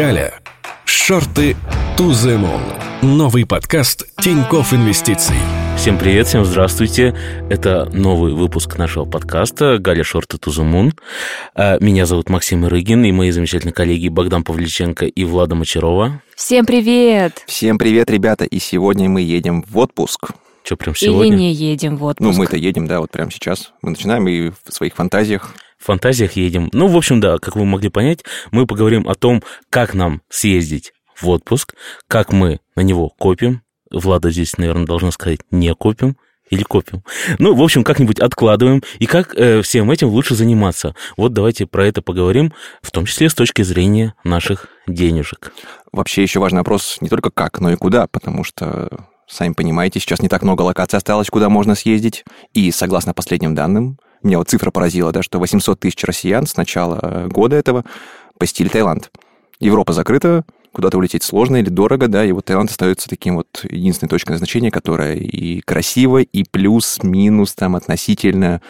Галя. Шорты to the moon. Новый подкаст Тиньков Инвестиций. Всем привет, всем здравствуйте. Это новый выпуск нашего подкаста «Галя Шорты to the Moon». А, Меня зовут Максим Ирыгин и мои замечательные коллеги Богдан Павличенко и Влада Мочарова. Всем привет! Всем привет, ребята, и сегодня мы едем в отпуск. Что, прям сегодня? Или не едем в отпуск. Ну, мы-то едем, да, вот прямо сейчас. Мы начинаем и в своих фантазиях. В фантазиях едем. Ну, в общем, да, как вы могли понять, мы поговорим о том, как нам съездить в отпуск, как мы на него копим. Влада здесь, наверное, должна сказать, не копим или копим. Ну, в общем, как-нибудь откладываем, и как э, всем этим лучше заниматься. Вот давайте про это поговорим, в том числе с точки зрения наших денежек. Вообще еще важный вопрос не только как, но и куда, потому что, сами понимаете, сейчас не так много локаций осталось, куда можно съездить. И согласно последним данным, меня вот цифра поразила, да, что 800 тысяч россиян с начала года этого посетили Таиланд. Европа закрыта, куда-то улететь сложно или дорого, да, и вот Таиланд остается таким вот единственной точкой назначения, которая и красиво, и плюс-минус там относительно,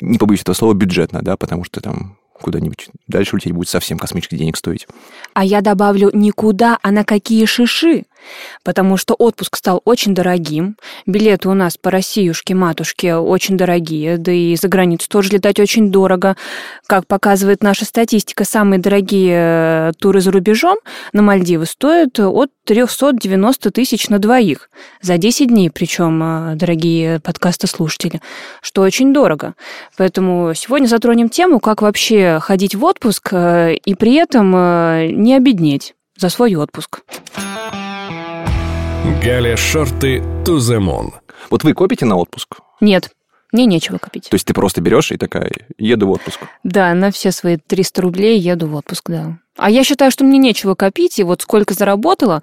не побоюсь этого слова, бюджетно, да, потому что там куда-нибудь дальше улететь будет совсем космических денег стоить. А я добавлю никуда, а на какие шиши. Потому что отпуск стал очень дорогим. Билеты у нас по Россиюшке-матушке очень дорогие, да и за границу тоже летать очень дорого. Как показывает наша статистика, самые дорогие э, туры за рубежом на Мальдивы стоят от 390 тысяч на двоих. За 10 дней, причем, э, дорогие подкастослушатели, что очень дорого. Поэтому сегодня затронем тему, как вообще ходить в отпуск э, и при этом не обеднеть за свой отпуск. Галя Шорты to the moon. Вот вы копите на отпуск? Нет, мне нечего копить. То есть ты просто берешь и такая, еду в отпуск. Да, на все свои 300 рублей еду в отпуск, да. А я считаю, что мне нечего копить, и вот сколько заработала,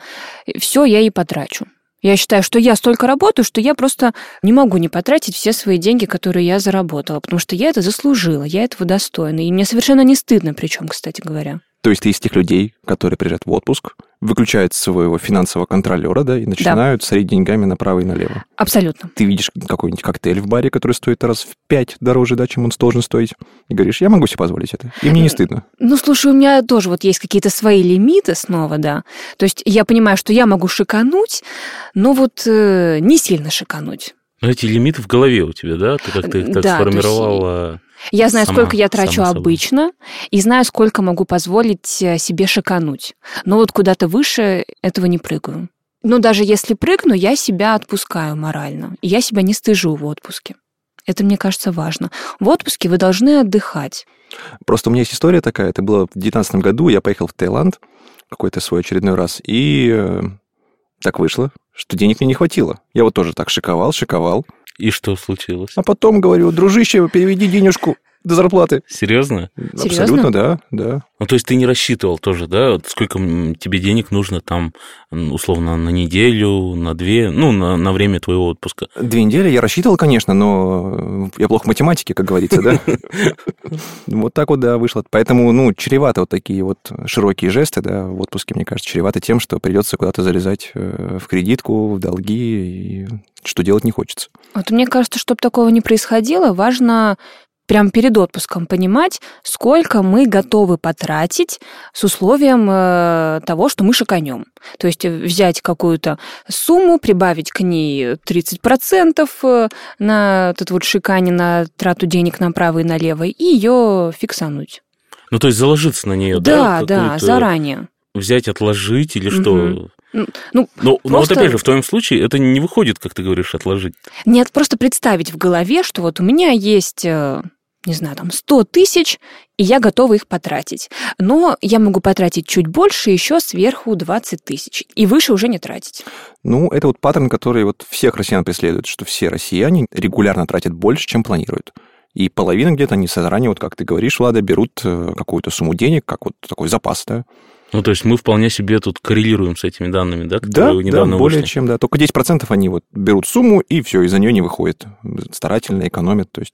все я и потрачу. Я считаю, что я столько работаю, что я просто не могу не потратить все свои деньги, которые я заработала, потому что я это заслужила, я этого достойна. И мне совершенно не стыдно, причем, кстати говоря. То есть ты из тех людей, которые приезжают в отпуск, выключают своего финансового контролера, да, и начинают да. сорить деньгами направо и налево. Абсолютно. Ты видишь какой-нибудь коктейль в баре, который стоит раз в пять дороже, да, чем он должен стоить, и говоришь, я могу себе позволить это, и мне не стыдно. Ну, слушай, у меня тоже вот есть какие-то свои лимиты снова, да. То есть я понимаю, что я могу шикануть, но вот э, не сильно шикануть. Но эти лимиты в голове у тебя, да? Ты как-то их так да, сформировала... Я знаю, сама, сколько я трачу сама собой. обычно, и знаю, сколько могу позволить э, себе шикануть. Но вот куда-то выше этого не прыгаю. Но даже если прыгну, я себя отпускаю морально. И я себя не стыжу в отпуске. Это, мне кажется, важно. В отпуске вы должны отдыхать. Просто у меня есть история такая. Это было в 2019 году. Я поехал в Таиланд какой-то свой очередной раз. И э, так вышло, что денег мне не хватило. Я вот тоже так шиковал, шиковал. И что случилось? А потом говорю, дружище, переведи денежку до зарплаты. Серьезно? Абсолютно, да, да. Ну, то есть ты не рассчитывал тоже, да, вот сколько тебе денег нужно там, условно, на неделю, на две, ну, на, на время твоего отпуска? Две недели я рассчитывал, конечно, но я плохо в математике, как говорится, да? Вот так вот, да, вышло. Поэтому, ну, чревато вот такие вот широкие жесты, да, в отпуске, мне кажется, чревато тем, что придется куда-то залезать э, в кредитку, в долги, и что делать не хочется. Вот мне кажется, чтобы такого не происходило, важно прямо перед отпуском понимать, сколько мы готовы потратить с условием э, того, что мы шиканем. То есть взять какую-то сумму, прибавить к ней 30% э, на этот вот шикане, на трату денег направо и налево, и ее фиксануть. Ну, то есть заложиться на нее, да? Да, да, заранее. Взять, отложить или что? Мгм. Ну, ну, Но, но вот Просто- опять же, в твоем случае это не выходит, как ты говоришь, отложить. Нет, просто представить в голове, что вот у меня есть, э, не знаю, там 100 тысяч, и я готова их потратить. Но я могу потратить чуть больше, еще сверху 20 тысяч. И выше уже не тратить. Ну, это вот паттерн, который вот всех россиян преследует, что все россияне регулярно тратят больше, чем планируют. И половина где-то они заранее, вот как ты говоришь, Влада, берут э, какую-то сумму денег, как вот такой запас, да? Ну, то есть мы вполне себе тут коррелируем с этими данными, да, Да, которые да, недавно более вышли. чем, да. Только 10% они вот берут сумму, и все, из-за нее не выходят. Старательно экономят, то есть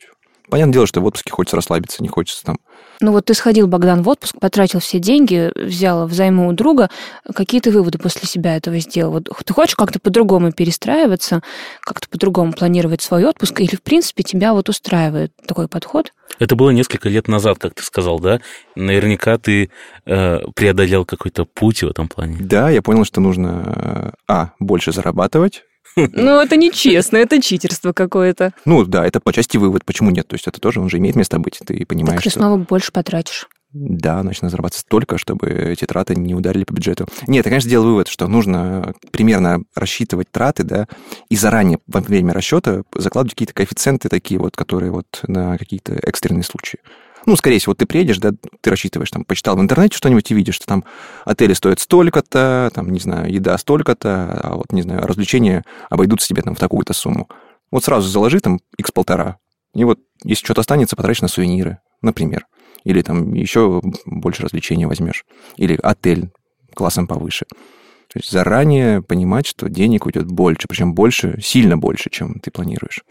Понятное дело, что в отпуске хочется расслабиться, не хочется там Ну вот ты сходил, Богдан, в отпуск, потратил все деньги, взял взаймы у друга. Какие ты выводы после себя этого сделал? Вот ты хочешь как-то по-другому перестраиваться, как-то по-другому планировать свой отпуск, или, в принципе, тебя вот устраивает такой подход? Это было несколько лет назад, как ты сказал, да? Наверняка ты э, преодолел какой-то путь в этом плане. Да, я понял, что нужно, э, а, больше зарабатывать, Ну, это нечестно, это читерство какое-то. Ну да, это по части вывод, почему нет. То есть это тоже, он же имеет место быть. Ты понимаешь, Так ты что... снова больше потратишь. Да, начну зарабатывать столько, чтобы эти траты не ударили по бюджету. Нет, я, конечно, сделал вывод, что нужно примерно рассчитывать траты, да, и заранее во время расчета закладывать какие-то коэффициенты такие вот, которые вот на какие-то экстренные случаи. Ну, скорее всего, ты приедешь, да, ты рассчитываешь, там, почитал в интернете что-нибудь и видишь, что там отели стоят столько-то, там, не знаю, еда столько-то, а вот, не знаю, развлечения обойдутся тебе там в такую-то сумму. Вот сразу заложи там x полтора, и вот если что-то останется, потратишь на сувениры, например. Или там еще больше развлечений возьмешь. Или отель классом повыше. То есть заранее понимать, что денег уйдет больше, причем больше, сильно больше, чем ты планируешь.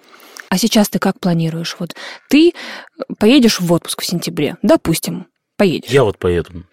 А сейчас ты как планируешь? Вот ты поедешь в отпуск в сентябре, допустим, поедешь. Я вот поеду.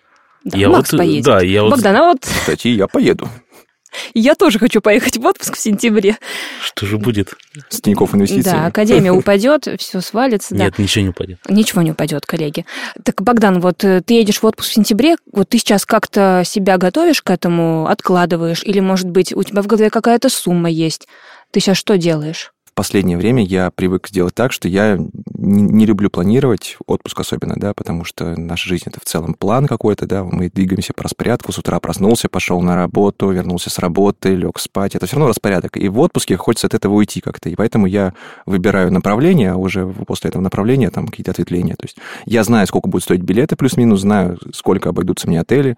Да, я Макс вот, поедет. Да, я вот... Богдан, а вот Кстати, я поеду я тоже хочу поехать в отпуск в сентябре. Что же будет? с Тинькофф инвестиций. Да, академия упадет, все свалится. да. Нет, ничего не упадет. Ничего не упадет, коллеги. Так, Богдан, вот э, ты едешь в отпуск в сентябре, вот ты сейчас как-то себя готовишь к этому, откладываешь, или, может быть, у тебя в голове какая-то сумма есть? Ты сейчас что делаешь? Последнее время я привык сделать так, что я не, люблю планировать отпуск особенно, да, потому что наша жизнь это в целом план какой-то, да, мы двигаемся по распорядку, с утра проснулся, пошел на работу, вернулся с работы, лег спать, это все равно распорядок. И в отпуске хочется от этого уйти как-то, и поэтому я выбираю направление, а уже после этого направления там какие-то ответвления. То есть я знаю, сколько будет стоить билеты плюс-минус, знаю, сколько обойдутся мне отели,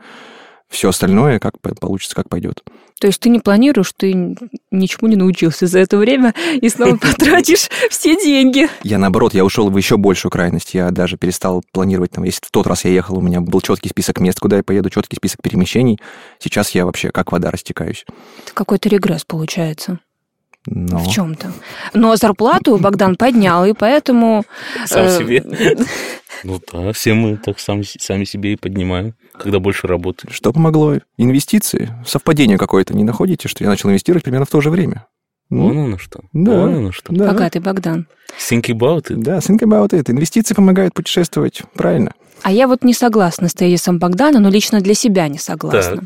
все остальное как получится, как пойдет. То есть ты не планируешь, ты ничему не научился за это время и снова потратишь все деньги. Я наоборот, я ушел в еще большую крайность. Я даже перестал планировать, там, если в тот раз я ехал, у меня был четкий список мест, куда я поеду, четкий список перемещений. Сейчас я вообще как вода растекаюсь. Это какой-то регресс получается. Но... В чем-то. Но зарплату Богдан поднял, и поэтому... Сам э, себе. Ну да, все мы так сами, сами себе и поднимаем, когда больше работаешь. Что помогло? Инвестиции. Совпадение какое-то не находите, что я начал инвестировать примерно в то же время. Вон оно что. Да. Вон оно что. Да. Богатый Богдан. Think about it. Да, think about it. Инвестиции помогают путешествовать. Правильно. А я вот не согласна с тезисом Богдана, но лично для себя не согласна.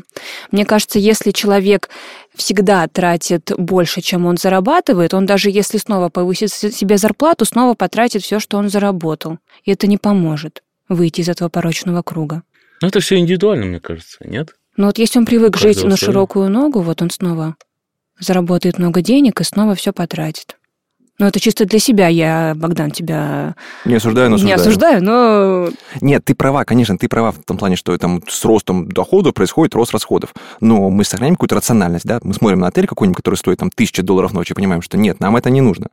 Мне кажется, если человек всегда тратит больше, чем он зарабатывает, он даже если снова повысит себе зарплату, снова потратит все, что он заработал. И это не поможет выйти из этого порочного круга. Ну, это все индивидуально, мне кажется, нет? Но вот если он привык жить на широкую ногу, вот он снова заработает много денег и снова все потратит. Ну, это чисто для себя. Я, Богдан, тебя Не осуждаю, но не осуждаю. осуждаю, но Нет, ты права, конечно, ты права в том плане, что там с ростом дохода происходит рост расходов. Но мы сохраняем какую-то рациональность, да? Мы смотрим на отель какой-нибудь, который стоит там тысяча долларов в ночь, и понимаем, что нет, нам это не нужно.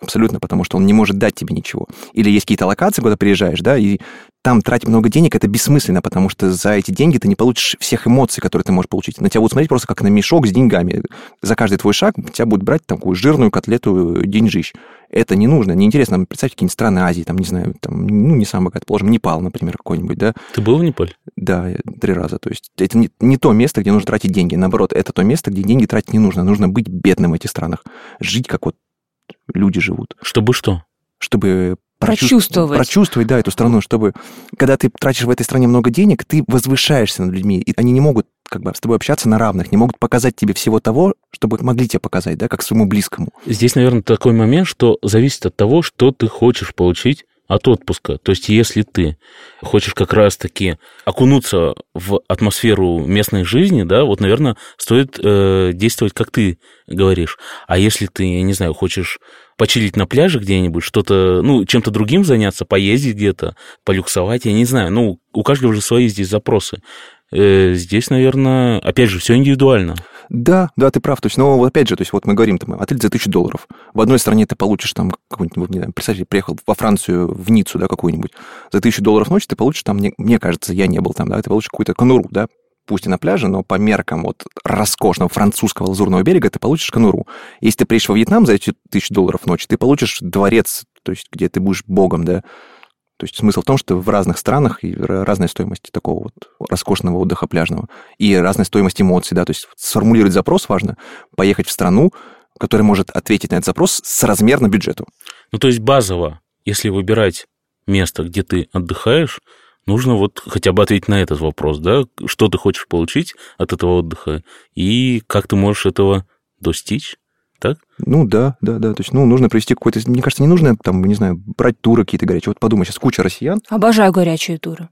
Абсолютно, потому что он не может дать тебе ничего. Или есть какие-то локации, куда приезжаешь, да, и там тратить много денег, это бессмысленно, потому что за эти деньги ты не получишь всех эмоций, которые ты можешь получить. На тебя будут смотреть просто как на мешок с деньгами. За каждый твой шаг тебя будут брать такую жирную котлету деньжищ. Это не нужно, неинтересно. Представьте какие-нибудь страны Азии, там, не знаю, там, ну, не самый богатый, положим, Непал, например, какой-нибудь, да, Ты был в Непале? да, три раза. То есть это не, не то место, где нужно тратить деньги. Наоборот, это то место, где деньги тратить не нужно. Нужно быть бедным в этих странах. Жить, как вот люди живут. Чтобы что? Чтобы Прочувствовать. Прочувствовать, да, эту страну, чтобы... Когда ты тратишь в этой стране много денег, ты возвышаешься над людьми, и они не могут как бы с тобой общаться на равных, не могут показать тебе всего того, чтобы могли тебе показать, да, как своему близкому. Здесь, наверное, такой момент, что зависит от того, что ты хочешь получить от отпуска. То есть, если ты хочешь как раз-таки окунуться в атмосферу местной жизни, да, вот, наверное, стоит э, действовать, как ты говоришь. А если ты, я не знаю, хочешь почилить на пляже где-нибудь, что-то, ну, чем-то другим заняться, поездить где-то, полюксовать, я не знаю. Ну, у каждого же свои здесь запросы. Э, здесь, наверное, опять же, все индивидуально. Да, да, ты прав. То есть, но опять же, то есть вот мы говорим, там, отель за тысячу долларов. В одной стране ты получишь там какой-нибудь, не знаю, представьте, приехал во Францию, в Ниццу, да, какую-нибудь. За тысячу долларов в ночь ты получишь там, мне, мне кажется, я не был там, да, ты получишь какую-то конуру, да, пусть и на пляже, но по меркам вот роскошного французского лазурного берега ты получишь конуру. Если ты приедешь во Вьетнам за эти тысячу долларов в ночь, ты получишь дворец то есть где ты будешь богом, да. То есть смысл в том, что в разных странах и разная стоимость такого вот роскошного отдыха пляжного и разная стоимость эмоций, да, то есть сформулировать запрос важно, поехать в страну, которая может ответить на этот запрос с размерно бюджету. Ну, то есть базово, если выбирать место, где ты отдыхаешь, нужно вот хотя бы ответить на этот вопрос, да, что ты хочешь получить от этого отдыха и как ты можешь этого достичь? Ну да, да, да. То есть, ну, нужно провести какой-то... Мне кажется, не нужно там, не знаю, брать туры какие-то горячие. Вот подумай, сейчас куча россиян. Обожаю горячие туры.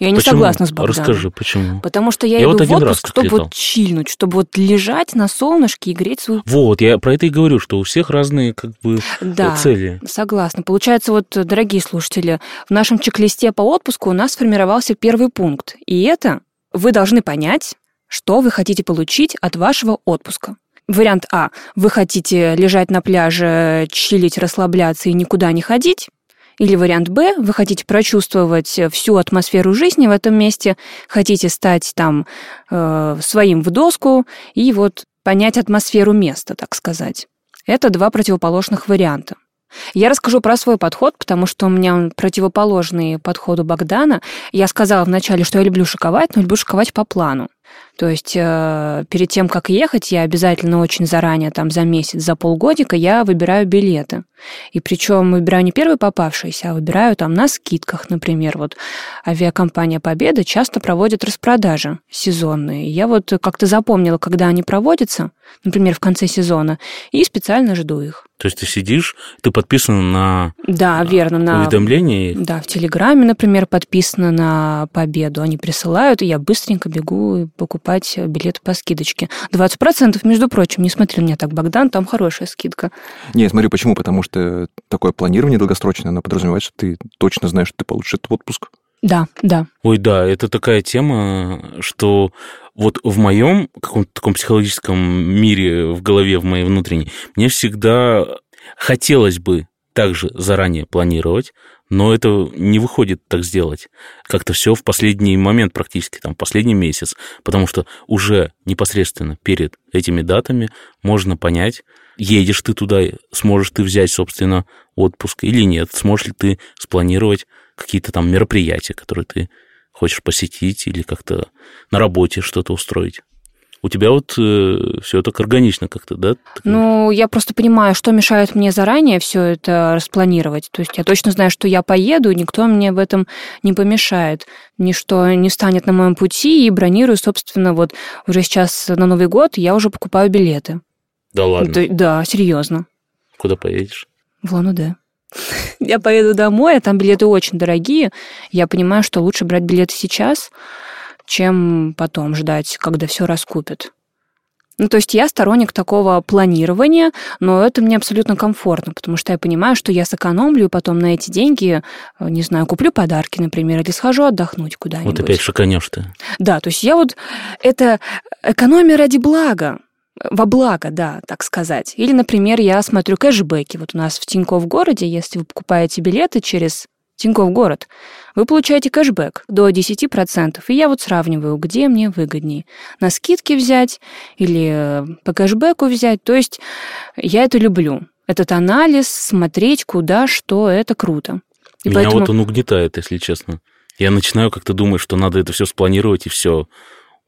Я не Почему? согласна с Богданом. Расскажи, почему? Потому что я, Я иду вот в один раз отпуск, чтобы летал. вот чильнуть, чтобы вот лежать на солнышке и греть свою... Вот, я про это и говорю, что у всех разные как бы Да, цели. согласна. Получается, вот, дорогие слушатели, в нашем чек-листе по отпуску у нас сформировался первый пункт. И это вы должны понять, что вы хотите получить от вашего отпуска. Вариант А. Вы хотите лежать на пляже, чилить, расслабляться и никуда не ходить. Или вариант Б. Вы хотите прочувствовать всю атмосферу жизни в этом месте, хотите стать там э, своим в доску и вот понять атмосферу места, так сказать. Это два противоположных варианта. Я расскажу про свой подход, потому что у меня он противоположный подходу Богдана. Я сказала вначале, что я люблю шиковать, но люблю шиковать по плану. То есть э, перед тем, как ехать, я обязательно очень заранее, там за месяц, за полгодика, я выбираю билеты. И причем выбираю не первый попавшийся, а выбираю там на скидках, например. Вот авиакомпания «Победа» часто проводит распродажи сезонные. Я вот как-то запомнила, когда они проводятся, например, в конце сезона, и специально жду их. То есть ты сидишь, ты подписан на Да, верно, на... уведомления, Да, в Телеграме, например, подписано на Победу. Они присылают, и я быстренько бегу покупать билеты по скидочке. 20%, между прочим, не смотри на меня так, Богдан, там хорошая скидка. Не, смотри, почему? Потому что такое планирование долгосрочное, оно подразумевает, что ты точно знаешь, что ты получишь этот отпуск. Да, да. Ой, да, это такая тема, что вот в моем каком-то таком психологическом мире в голове, в моей внутренней, мне всегда хотелось бы также заранее планировать, но это не выходит так сделать. Как-то все в последний момент практически, там, последний месяц, потому что уже непосредственно перед этими датами можно понять, едешь ты туда, сможешь ты взять, собственно, отпуск или нет, сможешь ли ты спланировать какие-то там мероприятия, которые ты хочешь посетить или как-то на работе что-то устроить. У тебя вот э, все так органично как-то, да? Ну, я просто понимаю, что мешает мне заранее все это распланировать. То есть я точно знаю, что я поеду, никто мне в этом не помешает. Ничто не станет на моем пути, и бронирую, собственно, вот уже сейчас на Новый год я уже покупаю билеты. Да ладно, Да, да, серьезно. куда поедешь? В Лан-Удэ. Я поеду домой, а там билеты очень дорогие. Я понимаю, что лучше брать билеты сейчас, чем потом ждать, когда все раскупят. Ну, то есть я сторонник такого планирования, но это мне абсолютно комфортно, потому что я понимаю, что я сэкономлю, и потом на эти деньги, э, не знаю, куплю подарки, например, или схожу отдохнуть куда-нибудь. Вот опять шиканешь ты. Да, то есть я вот... Это экономия ради блага. Во благо, да, так сказать. Или, например, я смотрю кэшбэки. Вот у нас в Тинькофф городе, если вы покупаете билеты через Тинькофф город, вы получаете кэшбэк до 10%. И я вот сравниваю, где мне выгоднее. На скидки взять или э, по кэшбэку взять. То есть я это люблю. Этот анализ, смотреть, куда, что, это круто. И Меня поэтому... вот он угнетает, если честно. Я начинаю как-то думать, что надо это все спланировать, и все.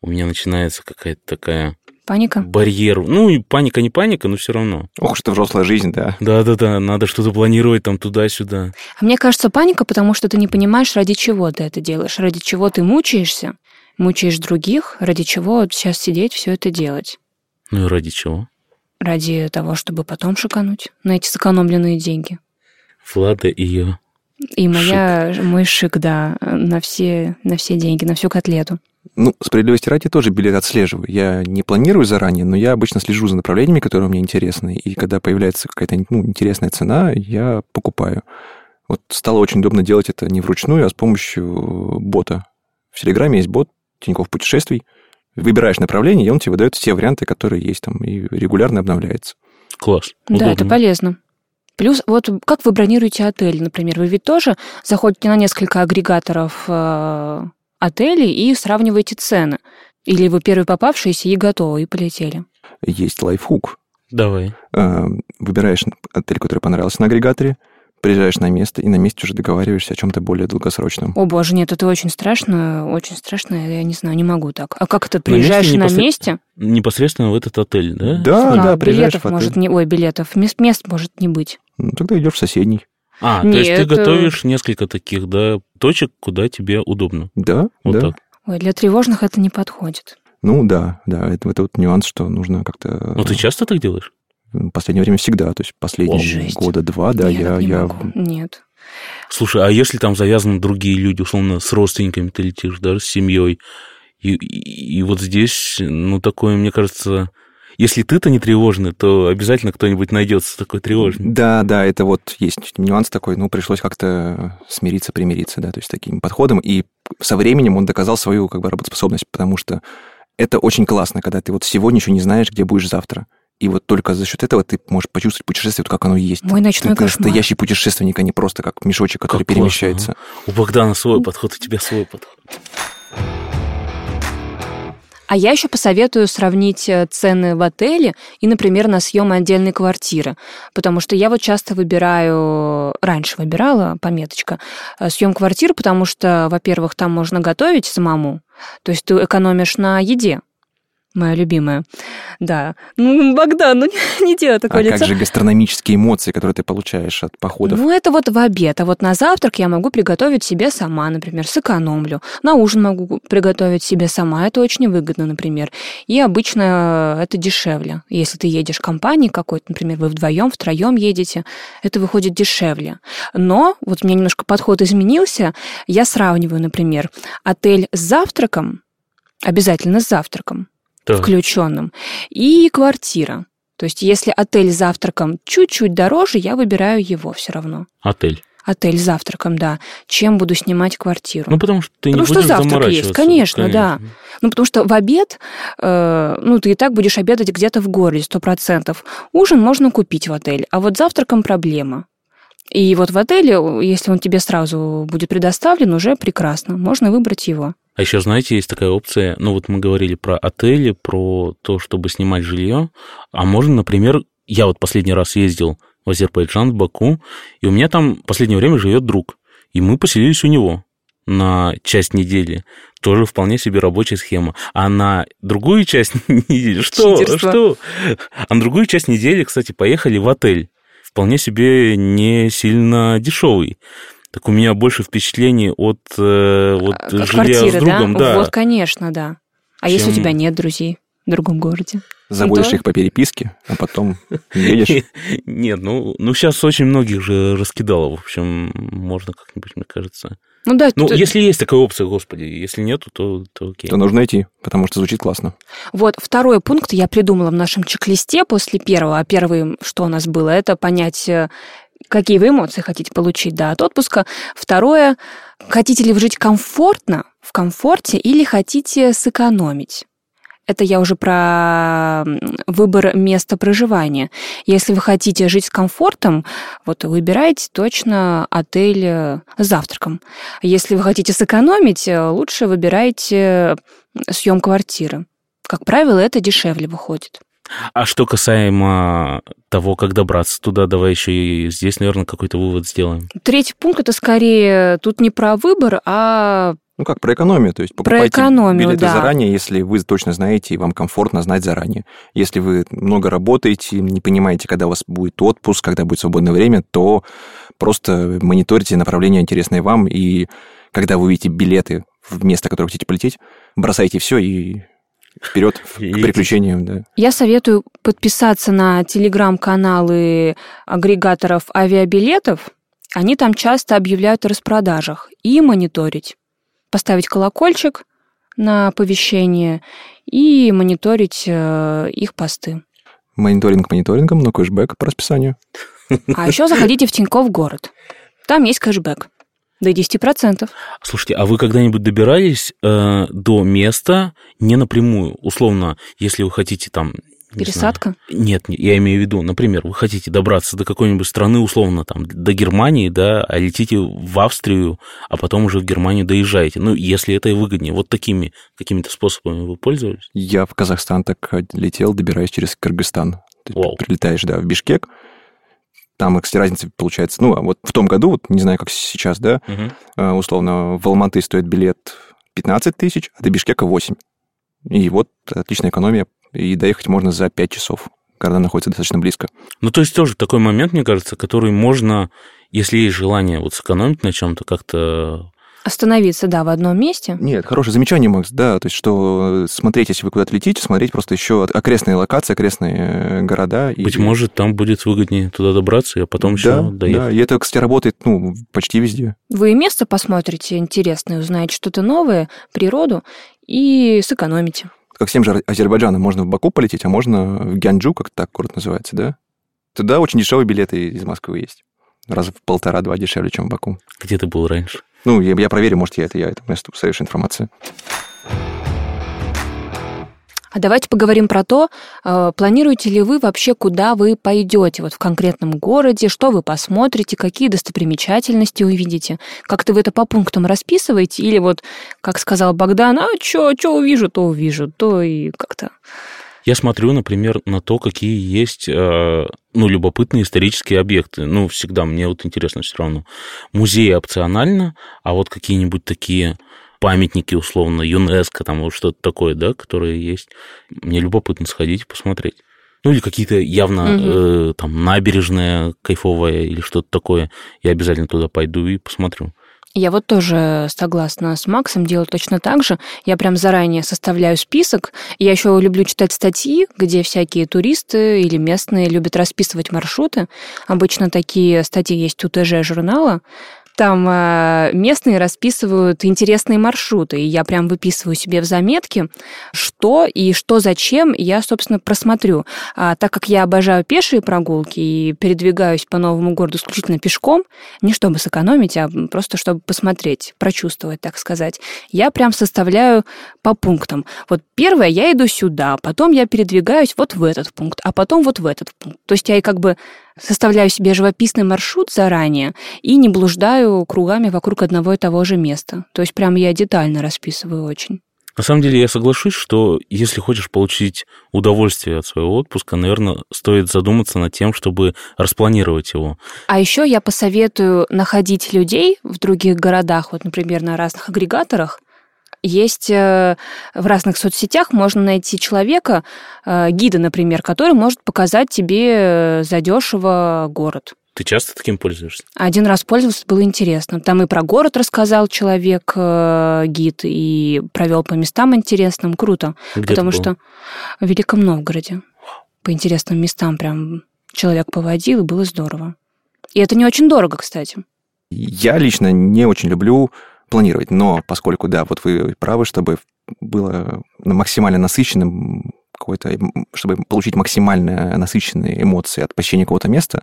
У меня начинается какая-то такая Паника. барьер. Ну, и паника не паника, но все равно. Ох это взрослая жизнь, да. Да-да-да, надо что-то планировать там туда-сюда. А мне кажется, паника, потому что ты не понимаешь, ради чего ты это делаешь, ради чего ты мучаешься, мучаешь других, ради чего вот сейчас сидеть, все это делать. Ну и ради чего? Ради того, чтобы потом шикануть на эти сэкономленные деньги. Влада и ее. И моя, мой шик, да, на все, на все деньги, на всю котлету. Ну, справедливости ради тоже билет отслеживаю. Я не планирую заранее, но я обычно слежу за направлениями, которые мне интересны. И когда появляется какая-то ну, интересная цена, я покупаю. Вот стало очень удобно делать это не вручную, а с помощью бота. В Телеграме есть бот Тинькофф путешествий. Выбираешь направление, и он тебе выдает все варианты, которые есть там, и регулярно обновляется. Класс. Да, это Удобно. полезно. Плюс, вот как вы бронируете отель, например, вы ведь тоже заходите на несколько агрегаторов отелей и сравниваете цены. Или вы первый попавшиеся и готовы, и полетели. Есть лайфхук. Давай. Э, Выбираешь отель, который понравился на агрегаторе, приезжаешь на место, и на месте уже договариваешься о чем-то более долгосрочном. О боже, нет, это очень страшно, очень страшно, я не знаю, не могу так. А как это, На приезжаешь месте на непосред- месте? Непосредственно в этот отель, да? Да, А, да, приезжаешь билетов в отель. может не... Ой, билетов, мест, мест может не быть. Ну, тогда идешь в соседний. А, то есть ты Нет, э, готовишь несколько таких, да, точек, куда тебе удобно. Да, Вот да. так. Ой, для тревожных это не подходит. Ну да, да, это, это вот нюанс, что нужно как-то... Ну, ты часто так делаешь? В последнее время всегда, то есть последние Жесть. года два, да, я, я, не я могу. Нет. Слушай, а если там завязаны другие люди, условно, с родственниками ты летишь, да, с семьей, и, и- и вот здесь, ну, такое, мне кажется, если ты-то не тревожный, то обязательно кто-нибудь найдется такой тревожный. Да, да, это вот есть нюанс такой, ну, пришлось как-то смириться, примириться, да, то есть таким подходом, и со временем он доказал свою, как бы, работоспособность, потому что это очень классно, когда ты вот сегодня еще не знаешь, где будешь завтра. И вот только за счет этого ты можешь почувствовать путешествие, вот как оно есть. Мой ночной ты кошмар. настоящий путешественник, а не просто как мешочек, который Как классно, перемещается. У Богдана свой подход, у тебя свой подход. А я еще посоветую сравнить э, цены в отеле и, например, на съем отдельной квартиры. Потому что я вот часто выбираю, раньше выбирала, пометочка, э, съем квартиры, потому что, во-первых, там можно готовить самому, то есть ты экономишь на еде. Моя любимая. Да. Ну, Богдан, ну не, не делай такое А лицо. как же гастрономические эмоции, которые ты получаешь от походов? Ну, это вот в обед. А вот на завтрак я могу приготовить себе сама, например, сэкономлю. На ужин могу приготовить себе сама. Это очень выгодно, например. И обычно это дешевле. Если ты едешь компанией какой-то, например, вы вдвоем, втроем едете, это выходит дешевле. Но вот у меня немножко подход изменился. Я сравниваю, например, отель с завтраком, обязательно с завтраком, Так. включенным, и квартира. То есть, если отель с завтраком чуть-чуть дороже, я выбираю его все равно. Отель. Отель с завтраком, да. Чем буду снимать квартиру? Ну, потому что ты Потому не что будешь завтрак есть, заморачиваться. конечно, да. Ну, потому что в обед, э, ну, ты и так будешь обедать где-то в городе, сто процентов. Ужин можно купить в отель, а вот завтраком проблема. И вот в отеле, если он тебе сразу будет предоставлен, уже прекрасно. Можно выбрать его. А еще, знаете, есть такая опция, ну вот мы говорили про отели, про то, чтобы снимать жилье, а можно, например, я вот последний раз ездил в Азербайджан, в Баку, и у меня там в последнее время живет друг, и мы поселились у него на часть недели. Тоже вполне себе рабочая схема. А на другую часть недели... Что? Читерство. Что? А на другую часть недели, кстати, поехали в отель. Вполне себе не сильно дешевый. Так у меня больше впечатлений от э, вот, А, жилья Квартиры, с другом. да? Да. Вот, конечно, да. А если у Чем- тебя нет друзей в другом городе? Заводишь Да. их по переписке, а потом едешь. Нет, ну, ну сейчас очень многих же раскидало. В общем, можно как-нибудь, мне кажется. Ну да, Ну, если есть такая опция, господи, если нету, то, то окей. То нужно идти, потому что звучит классно. Вот второй пункт я придумала в нашем чек-листе после первого. А первый, что у нас было, это понять, э, какие вы эмоции хотите получить да, от отпуска. Второе, хотите ли вы жить комфортно, в комфорте, или хотите сэкономить? Это я уже про выбор места проживания. Если вы хотите жить с комфортом, вот выбирайте точно отель э, с завтраком. Если вы хотите сэкономить, э, лучше выбирайте съем квартиры. Как правило, это дешевле выходит. А что касаемо того, как добраться туда, давай еще и здесь, наверное, какой-то вывод сделаем. Третий пункт это скорее тут не про выбор, а Ну как, про экономию, то есть покупайте экономию, билеты да. заранее, если вы точно знаете и вам комфортно знать заранее. Если вы много работаете, не понимаете, когда у вас будет отпуск, когда будет свободное время, то просто мониторите направление интересное вам, и когда вы увидите билеты в место, которое хотите полететь, бросайте все и вперед к приключениям, да. я советую подписаться на телеграм-каналы агрегаторов авиабилетов. Они там часто объявляют о распродажах. И мониторить. Поставить колокольчик на оповещение и мониторить э, их посты. Мониторинг мониторингом, но кэшбэк по расписанию. А еще заходите в Тинькофф город. Там есть кэшбэк. До 10%. Слушайте, а вы когда-нибудь добирались э, до места не напрямую? Условно, если вы хотите там... не Пересадка. знаю, нет, не- я имею в виду, например, вы хотите добраться до какой-нибудь страны, условно, там, до Германии, да, а летите в Австрию, а потом уже в Германию доезжаете. Ну, если это и выгоднее. Вот такими какими-то способами вы пользовались? Я в Казахстан так летел, добираясь через Кыргызстан. Ты Вау. прилетаешь, да, в Бишкек, Там, кстати, разница получается, ну, а вот в том году, вот не знаю, как сейчас, да, угу. условно, в Алматы стоит билет 15 тысяч, а до Бишкека 8. И вот отличная экономия, и доехать можно за 5 часов, когда находится достаточно близко. Ну, то есть тоже такой момент, мне кажется, который можно, если есть желание вот сэкономить на чем-то, как-то Остановиться, да, в одном месте? Нет, хорошее замечание, Макс, да, то есть что смотреть, если вы куда-то летите, смотреть просто еще окрестные локации, окрестные э, города. Быть и... может, там будет выгоднее туда добраться, а потом еще да, доехать. Да, и это, кстати, работает, ну, почти везде. Вы и место посмотрите интересное, узнаете что-то новое, природу, и сэкономите. Как всем же Азербайджаном можно в Баку полететь, а можно в Гянджу, как так город называется, да? Туда очень дешевые билеты из Москвы есть. Раз в полтора-два дешевле, чем в Баку. Где ты был раньше? Ну, я, я проверю, может, я это, я это место совершенно информация. А давайте поговорим про то, э, планируете ли вы вообще, куда вы пойдете вот в конкретном городе, что вы посмотрите, какие достопримечательности увидите. Как-то вы это по пунктам расписываете или вот, как сказал Богдан, а что увижу, то увижу, то и как-то... Я смотрю, например, на то, какие есть э, ну, любопытные исторические объекты. Ну, всегда мне вот интересно все равно. Музеи опционально, а вот какие-нибудь такие памятники, условно, ЮНЕСКО, там вот что-то такое, да, которые есть. Мне любопытно сходить и посмотреть. Ну, или какие-то явно угу. э, там набережная кайфовая или что-то такое. Я обязательно туда пойду и посмотрю. Я вот тоже согласна с Максом, делаю точно так же. Я прям заранее составляю список. Я еще люблю читать статьи, где всякие туристы или местные любят расписывать маршруты. Обычно такие статьи есть у ТЖ журнала. Там э, местные расписывают интересные маршруты, и я прям выписываю себе в заметки, что и что зачем я, собственно, просмотрю. А так как я обожаю пешие прогулки и передвигаюсь по новому городу исключительно пешком, не чтобы сэкономить, а просто чтобы посмотреть, прочувствовать, так сказать, я прям составляю по пунктам. Вот первое, я иду сюда, потом я передвигаюсь вот в этот пункт, а потом вот в этот пункт. То есть я и как бы составляю себе живописный маршрут заранее и не блуждаю кругами вокруг одного и того же места. То есть прям я детально расписываю очень. На самом деле я соглашусь, что если хочешь получить удовольствие от своего отпуска, наверное, стоит задуматься над тем, чтобы распланировать его. А еще я посоветую находить людей в других городах, вот, например, на разных агрегаторах, есть э, в разных соцсетях, можно найти человека, э, гида, например, который может показать тебе э, задешево город. Ты часто таким пользуешься? Один раз пользовался, было интересно. Там и про город рассказал человек, гид, и провел по местам интересным. Круто. Где потому что в Великом Новгороде. По интересным местам прям человек поводил, и было здорово. И это не очень дорого, кстати. Я лично не очень люблю планировать. Но поскольку, да, вот вы правы, чтобы было максимально насыщенным какой-то, чтобы получить максимально насыщенные эмоции от посещения какого-то места,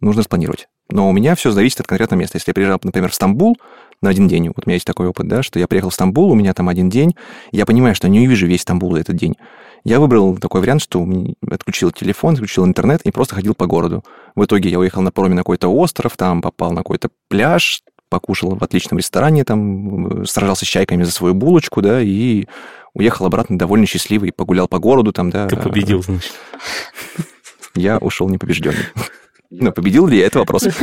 нужно спланировать. Но у меня все зависит от конкретного места. Если я приезжал, например, в Стамбул на один день, вот у меня есть такой опыт, да, что я приехал в Стамбул, у меня там один день, я понимаю, что не увижу весь Стамбул за этот день. Я выбрал такой вариант, что отключил телефон, отключил интернет и просто ходил по городу. В итоге я уехал на проме на какой-то остров, там попал на какой-то пляж, покушал в отличном ресторане, там, сражался с чайками за свою булочку, да, и уехал обратно довольно счастливый, погулял по городу там, да. Ты победил, значит. Я ушел непобежденный. Но победил ли я, это вопрос.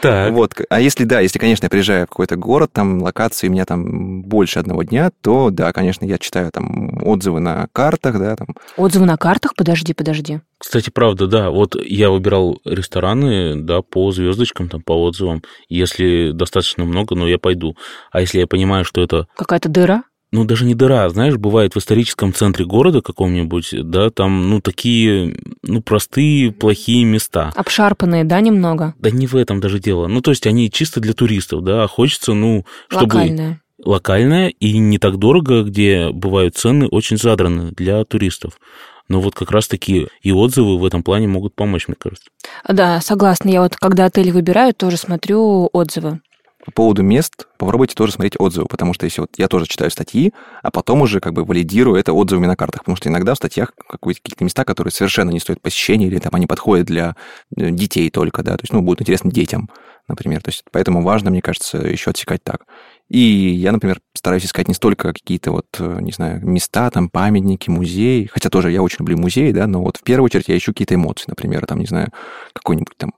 Так. Вот. А если да, если, конечно, я приезжаю в какой-то город, там локации у меня там больше одного дня, то да, конечно, я читаю там отзывы на картах, да, там. Отзывы на картах? Подожди, подожди. Кстати, правда, да. Вот я выбирал рестораны, да, по звездочкам, там, по отзывам. Если достаточно много, ну, я пойду. А если я понимаю, что это... Какая-то дыра? Ну, даже не дыра, знаешь, бывает в историческом центре города каком-нибудь, да, там, ну, такие, ну, простые, плохие места. Обшарпанные, да, немного? Да не в этом даже дело. Ну, то есть они чисто для туристов, да, а хочется, ну, чтобы... Локальное. Локальное и не так дорого, где бывают цены очень задраны для туристов. Но вот как раз-таки и отзывы в этом плане могут помочь, мне кажется. Да, согласна. Я вот, когда отель выбираю, тоже смотрю отзывы. По поводу мест попробуйте тоже смотреть отзывы, потому что если вот я тоже читаю статьи, а потом уже как бы валидирую это отзывами на картах, потому что иногда в статьях какие-то места, которые совершенно не стоят посещения, или там они подходят для э, детей только, да, то есть, ну, будут интересны детям, например. То есть, поэтому важно, мне кажется, еще отсекать так. И я, например, стараюсь искать не столько какие-то вот, э, не знаю, места, там, памятники, музеи. Хотя тоже я очень люблю музеи, да, но вот в первую очередь я ищу какие-то эмоции. Например, там, не знаю, какой-нибудь там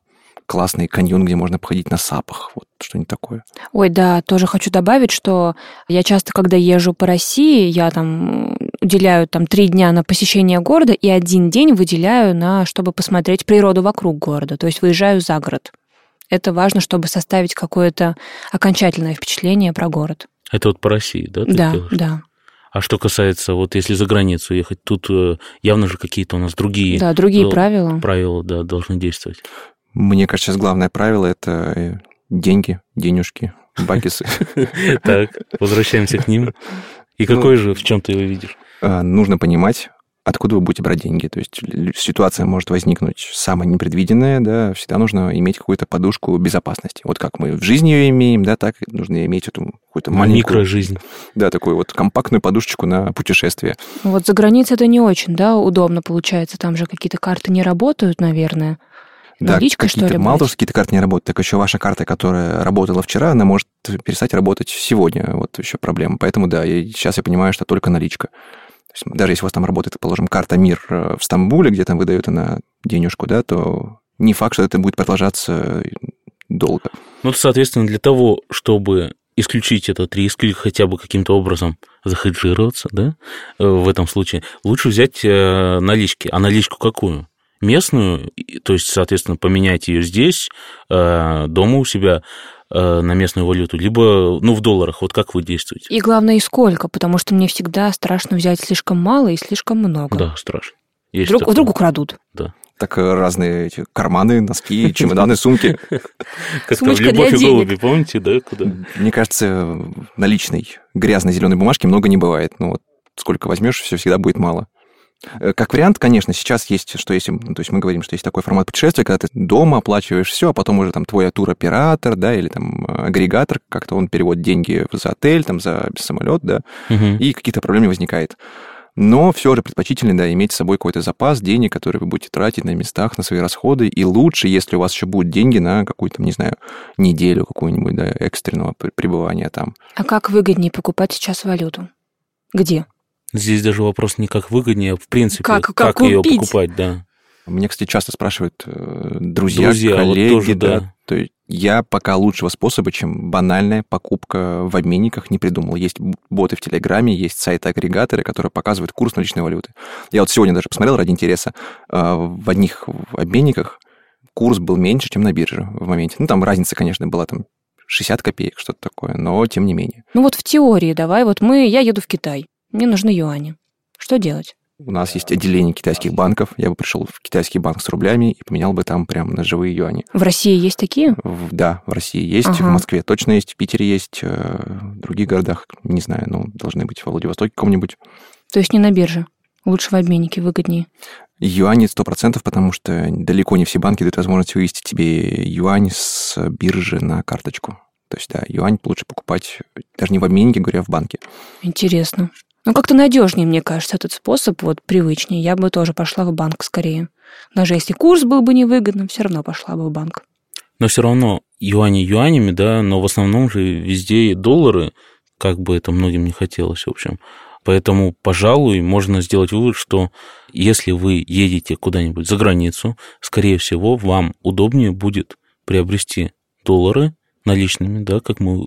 классный каньон, где можно походить на сапах, вот что-нибудь такое. Ой, да, тоже хочу добавить, что я часто, когда езжу по России, я там уделяю там три дня на посещение города и один день выделяю на, чтобы посмотреть природу вокруг города, то есть выезжаю за город. Это важно, чтобы составить какое-то окончательное впечатление про город. Это вот по России, да? Да, делаешь? да. А что касается, вот если за границу ехать, тут э, явно же какие-то у нас другие Да, другие э, правила. правила да, должны действовать. Мне кажется, сейчас главное правило – это э, деньги, денежки, бакисы. Так, возвращаемся к ним. И Ну, какой же, в чем ты его видишь? А, Нужно понимать, откуда вы будете брать деньги. То есть ситуация может возникнуть самая непредвиденная, да, всегда нужно иметь какую-то подушку безопасности. Вот как мы в жизни ее имеем, да, так и нужно иметь эту какую-то маленькую, Микрожизнь. да, такую вот компактную подушечку на путешествие. Вот за границей это не очень, да, удобно получается. Там же какие-то карты не работают, наверное. Да, Наличкой, что ли, мало того, что какие-то карты не работают, так еще ваша карта, которая работала вчера, она может перестать работать сегодня. Вот еще проблема. Поэтому, да, и сейчас я понимаю, что только наличка. То есть даже если у вас там работает, положим, карта МИР э, в Стамбуле, где там выдают она денежку, да, то не факт, что это будет продолжаться долго. Ну, соответственно, для того, чтобы исключить этот риск или хотя бы каким-то образом захеджироваться, да, э, в этом случае, лучше взять э, налички. А наличку какую? Местную, то есть, соответственно, поменять ее здесь, э, дома у себя э, на местную валюту, либо, ну, в долларах. Вот как вы действуете? И главное, и сколько, потому что мне всегда страшно взять слишком мало и слишком много. Да, страшно. Есть Вдруг, такое. вдруг украдут. Так э, разные эти карманы, носки, чемоданы, сумки. Как там Сумочка для «Любовь и денег». голуби», помните, да, куда? Мне кажется, наличной грязной зеленой бумажки много не бывает. Ну вот сколько возьмешь, все всегда будет мало. Э, Как вариант, конечно, сейчас есть, что если, ну, то есть мы говорим, что есть такой формат путешествия, когда ты дома оплачиваешь все, а потом уже там твой туроператор, да, или там э, агрегатор, как-то он переводит деньги за отель, там, за самолет, да, Мгм. и каких-то проблем не возникает. Но все же предпочтительно, да, иметь с собой какой-то запас денег, который вы будете тратить на местах, на свои расходы. И лучше, если у вас еще будут деньги на какую-то, не знаю, неделю какую-нибудь, да, экстренного пр- пребывания там. А как выгоднее покупать сейчас валюту? Где? Здесь даже вопрос не как выгоднее, а в принципе, Как- как ее купить? покупать, да. Мне, кстати, часто спрашивают э, друзья, Друзья, вот коллеги, тоже, да. да. То есть я пока лучшего способа, чем банальная покупка в обменниках, не придумал. Есть боты в Телеграме, есть сайты-агрегаторы, которые показывают курс наличной валюты. Я вот сегодня даже посмотрел ради интереса. э, В одних обменниках курс был меньше, чем на бирже в моменте. Ну, там разница, конечно, была там 60 копеек, что-то такое, но тем не менее. Ну вот в теории давай, вот мы, я еду в Китай, мне нужны юани. Что делать? У нас есть отделение китайских банков. Я бы пришел в китайский банк с рублями и поменял бы там прям на живые юани. В России есть такие? В- Да, в России есть, в Ага. Москве точно есть, в Питере есть, э, в других городах, не знаю, ну, должны быть в Владивостоке каком-нибудь. То есть не на бирже. Лучше в обменнике выгоднее. Юани 100%, потому что далеко не все банки дают возможность вывести тебе юань с биржи на карточку. То есть, да, юань лучше покупать даже не в обменнике, говорю, а в банке. Интересно. Ну, как-то надежнее, мне кажется, этот способ, вот привычнее. Я бы тоже пошла в банк скорее. Даже если курс был бы невыгодным, все равно пошла бы в банк. Но все равно юани юанями, да, но в основном же везде доллары, как бы это многим не хотелось, в общем. Поэтому, пожалуй, можно сделать вывод, что если вы едете куда-нибудь за границу, скорее всего, вам удобнее будет приобрести доллары наличными, да, как мы э,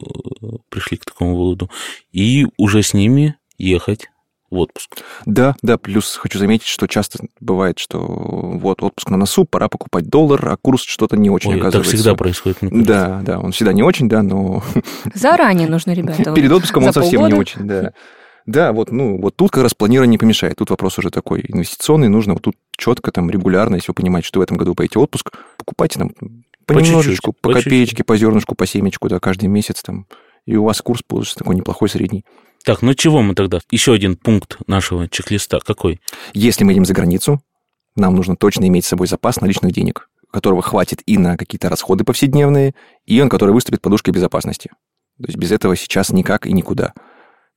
пришли к такому выводу, и уже с ними ехать в отпуск. Да, да, плюс хочу заметить, что часто бывает, что вот отпуск на носу, пора покупать доллар, а курс что-то не очень Ой, так оказывается. всегда происходит. мне. Да, да, он всегда не очень, да, но Заранее нужно, ребята. перед отпуском он совсем не очень, да. Да, вот, ну, вот тут как раз планирование не помешает. Тут вопрос уже такой инвестиционный, нужно вот тут четко, там, регулярно, если вы понимаете, что в этом году поедете в отпуск, покупайте там по, По немножечку, чуть-чуть, по, по копеечке, по зернышку, по семечку, да, каждый месяц там, и у вас курс получится такой неплохой средний. Так, ну чего мы тогда? Еще один пункт нашего чек-листа. Какой? Если мы едем за границу, нам нужно точно иметь с собой запас наличных денег, которого хватит и на какие-то расходы повседневные, и он, который выступит подушкой безопасности. То есть без этого сейчас никак и никуда.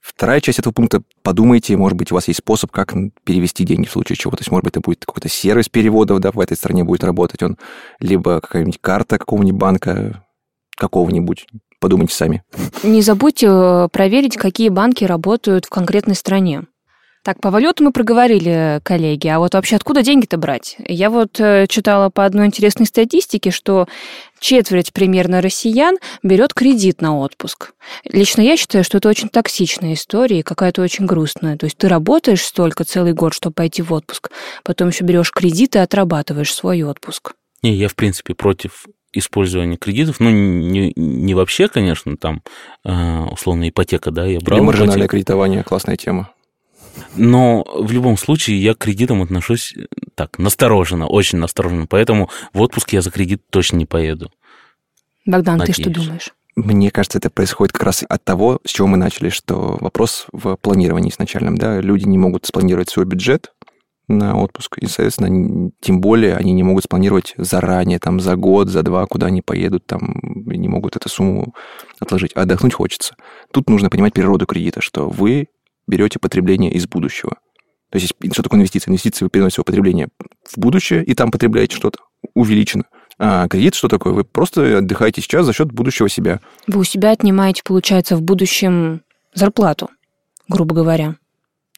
Вторая часть этого пункта, подумайте, может быть, у вас есть способ, как перевести деньги в случае чего. То есть, может быть, это будет какой-то сервис переводов, да, в этой стране будет работать он, либо какая-нибудь карта какого-нибудь банка, какого-нибудь, Подумайте сами. Не забудьте э, проверить, какие банки работают в конкретной стране. Так, по валюту мы проговорили, коллеги, а вот вообще откуда деньги-то брать? Я вот э, читала по одной интересной статистике, что четверть примерно россиян берет кредит на отпуск. Лично я считаю, что это очень токсичная история и какая-то очень грустная. То есть ты работаешь столько целый год, чтобы пойти в отпуск, потом еще берешь кредит и отрабатываешь свой отпуск. Не, я, в принципе, против использования кредитов, ну, не, не вообще, конечно, там, э, условно, ипотека, да, я брал Или маржинальное ипотеку. кредитование, классная тема. Но в любом случае я к кредитам отношусь э, так, настороженно, очень настороженно. Поэтому в отпуск я за кредит точно не поеду. Богдан, ты что Надеюсь. думаешь? Мне кажется, это происходит как раз от того, с чего мы начали, что вопрос в планировании изначальном, да, люди не могут спланировать свой бюджет на отпуск, и, соответственно, тем более они не могут спланировать заранее, там, за год, за два, куда они поедут, там, и не могут эту сумму отложить. А отдохнуть хочется. Тут нужно понимать природу кредита, что вы берете потребление из будущего. То есть, что такое инвестиция? Инвестиции вы переносите потребление в будущее, и там потребляете что-то увеличено. А кредит что такое? Вы просто отдыхаете сейчас за счет будущего себя. Вы у себя отнимаете, получается, в будущем зарплату, грубо говоря.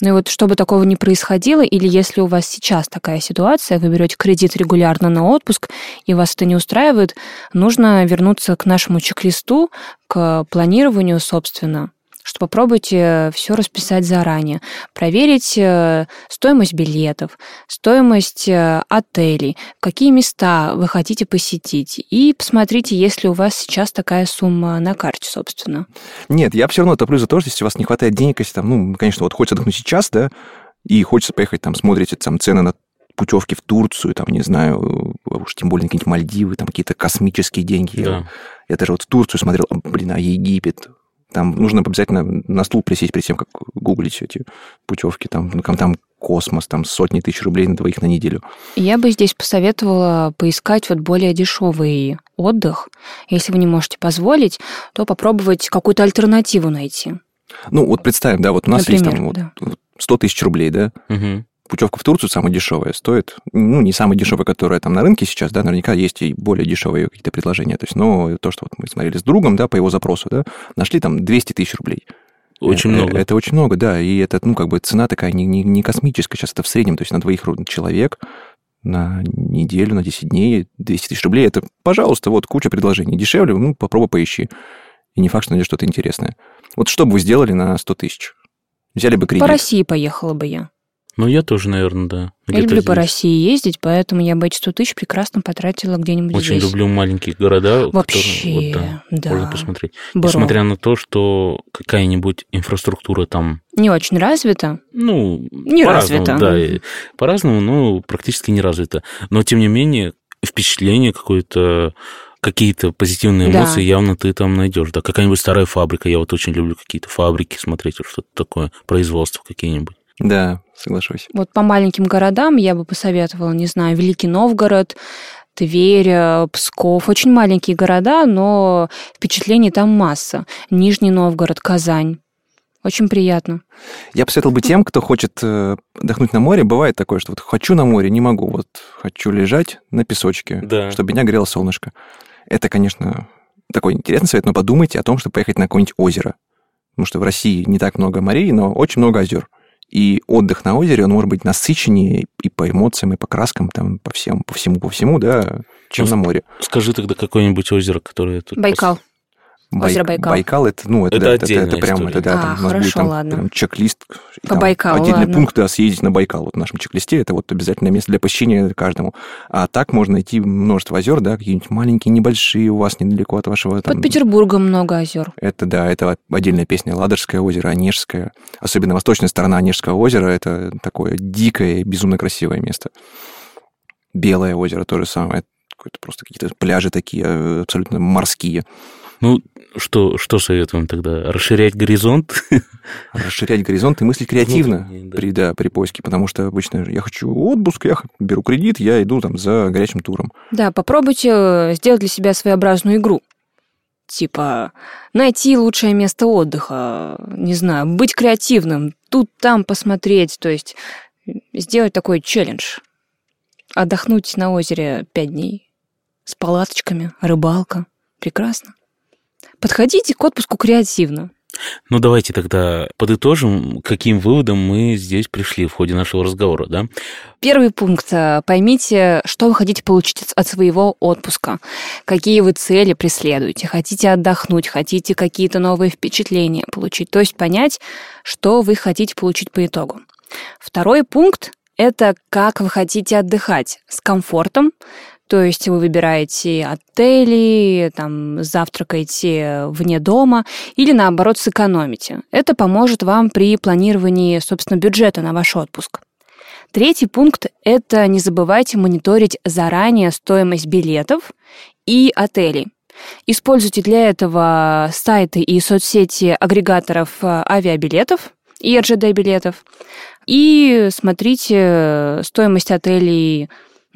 Ну и вот чтобы такого не происходило, или если у вас сейчас такая ситуация, вы берете кредит регулярно на отпуск, и вас это не устраивает, нужно вернуться к нашему чек-листу, к планированию, собственно, что попробуйте все расписать заранее, проверить э, стоимость билетов, стоимость э, отелей, какие места вы хотите посетить, и посмотрите, есть ли у вас сейчас такая сумма на карте, собственно. Нет, я все равно топлю за то, что если у вас не хватает денег, если там, ну, конечно, вот хочется отдохнуть сейчас, да, и хочется поехать, там, смотрите там цены на путевки в Турцию, там, не знаю, уж тем более какие-нибудь Мальдивы, там какие-то космические деньги. Да. Я даже вот в Турцию смотрел, блин, а Египет, там нужно обязательно на стул присесть перед тем, как гуглить эти путевки, там, ну, там, там космос, там сотни тысяч рублей на двоих на неделю. Я бы здесь посоветовала поискать вот более дешевый отдых. Если вы не можете позволить, то попробовать какую-то альтернативу найти. Ну, вот представим, да, вот у нас есть Например, там вот да. вот 100 тысяч рублей, да, Мгм. Путевка в Турцию самая дешевая стоит, ну, не самая дешевая, которая там на рынке сейчас, да, наверняка есть и более дешевые какие-то предложения. То есть, но то, что вот мы смотрели с другом, да, по его запросу, да, нашли там 200 тысяч рублей. Очень Э, много. Это очень много, да, и это, ну, как бы цена такая не, не, не космическая, сейчас это в среднем, то есть на двоих человек на неделю, на 10 дней 200 тысяч рублей, это, пожалуйста, вот куча предложений. Дешевле, ну, попробуй поищи. И не факт, что найдешь что-то интересное. Вот что бы вы сделали на 100 тысяч? Взяли бы кредит. По России поехала бы я. Ну, я тоже, наверное, да. Я люблю по здесь. России ездить, поэтому я бы эти 100 тысяч прекрасно потратила где-нибудь Очень здесь. люблю маленькие города, Вообще, которые вот, да, да. можно посмотреть. Бро. Несмотря на то, что какая-нибудь инфраструктура там, Не очень развита. ну, Не по-разному, развита. Да, по-разному, но практически не развита. Но, тем не менее, впечатление какое-то, какие-то позитивные Да. эмоции явно ты там найдешь. Да, какая-нибудь старая фабрика. Я вот очень люблю какие-то фабрики смотреть, что-то такое, производство какие-нибудь. Да, соглашусь. Вот по маленьким городам я бы посоветовала, не знаю, Великий Новгород, Тверь, э, Псков. Очень маленькие города, но впечатлений там масса. Нижний Новгород, Казань. Очень приятно. Я посоветовал бы тем, кто хочет э, отдохнуть на море. Бывает такое, что вот хочу на море, не могу. Вот хочу лежать на песочке, Да. чтобы меня грело солнышко. Это, конечно, такой интересный совет, но подумайте о том, чтобы поехать на какое-нибудь озеро. Потому что в России не так много морей, но очень много озер. И отдых на озере, он может быть насыщеннее и по эмоциям, и по краскам, там, по всем, по всему, по всему, да, чем Ну, на море. Скажи тогда какое-нибудь озеро, которое тут... Байкал. Озеро Байк- Байкал. Байкал это, ну, это, Это да, это, отдельная это прям, история. это, да, А, там нас будет хорошо, там ладно. прям чек-лист. По там Байкалу, Отдельный ладно. пункт, да, съездить на Байкал. Вот в нашем чек-листе это вот обязательное место для посещения каждому. А так можно найти множество озер, да, какие-нибудь маленькие, небольшие у вас недалеко от вашего... там, Под Петербургом много озер. Это, да, это отдельная песня. Ладожское озеро, Онежское. Особенно восточная сторона Онежского озера. Это такое дикое, безумно красивое место. Белое озеро то же самое. Какое-то просто какие-то пляжи такие, э, абсолютно морские. Ну, что, что советуем тогда? Расширять горизонт? расширять горизонт и мыслить креативно да. при, да, при поиске, потому что обычно я хочу отпуск, я беру кредит, я иду там за горячим туром. Да, попробуйте э, сделать для себя своеобразную игру. Типа найти лучшее место отдыха, не знаю, быть креативным, тут, там посмотреть, то есть сделать такой челлендж. Отдохнуть на озере пять дней с палаточками, рыбалка. Прекрасно. Подходите к отпуску креативно. Ну, давайте тогда подытожим, каким выводом мы здесь пришли в ходе нашего разговора, да? Первый пункт. Поймите, что вы хотите получить от своего отпуска, какие вы цели преследуете. Хотите отдохнуть, хотите какие-то новые впечатления получить. То есть понять, что вы хотите получить по итогу. Второй пункт – это как вы хотите отдыхать с комфортом, то есть вы выбираете отели, там, завтракаете вне дома или, наоборот, сэкономите. Это поможет вам при планировании, собственно, бюджета на ваш отпуск. Третий пункт – это не забывайте мониторить заранее стоимость билетов и отелей. Используйте для этого сайты и соцсети агрегаторов э, авиабилетов и РЖД-билетов. И смотрите стоимость отелей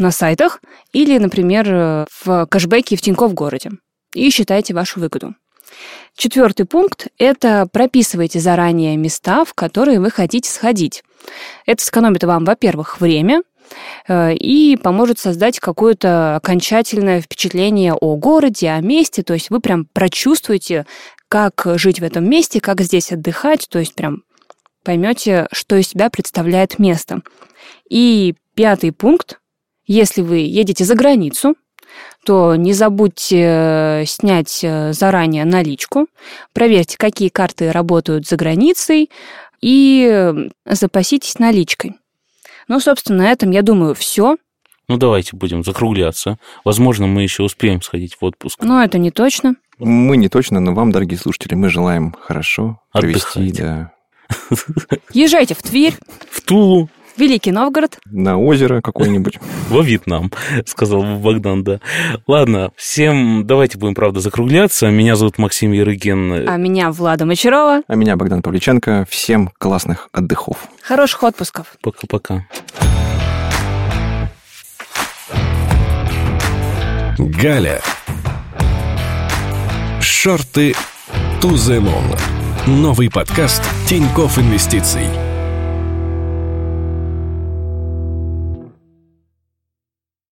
на сайтах или, например, в кэшбэке в Тинькофф городе и считайте вашу выгоду. Четвертый пункт – это прописывайте заранее места, в которые вы хотите сходить. Это сэкономит вам, во-первых, время, э, и поможет создать какое-то окончательное впечатление о городе, о месте. То есть вы прям прочувствуете, как жить в этом месте, как здесь отдыхать, то есть прям поймете, что из себя представляет место. И пятый пункт если вы едете за границу, то не забудьте э, снять э, заранее наличку, проверьте, какие карты работают за границей, и э, запаситесь наличкой. Ну, собственно, на этом, я думаю, все. Ну, давайте будем закругляться. Возможно, мы еще успеем сходить в отпуск. Но это не точно. Мы не точно, но вам, дорогие слушатели, мы желаем хорошо провести. Да, Езжайте в Тверь, В Тулу, Великий Новгород. на озеро какое-нибудь. во Вьетнам, сказал Богдан, да. Ладно, всем давайте будем, правда, закругляться. Меня зовут Максим Ярыгин. А меня Влада Мочарова. А меня Богдан Павличенко. Всем классных отдыхов. Хороших отпусков. Пока-пока. Галя. Шорты to the moon. Новый подкаст Тинькофф Инвестиций.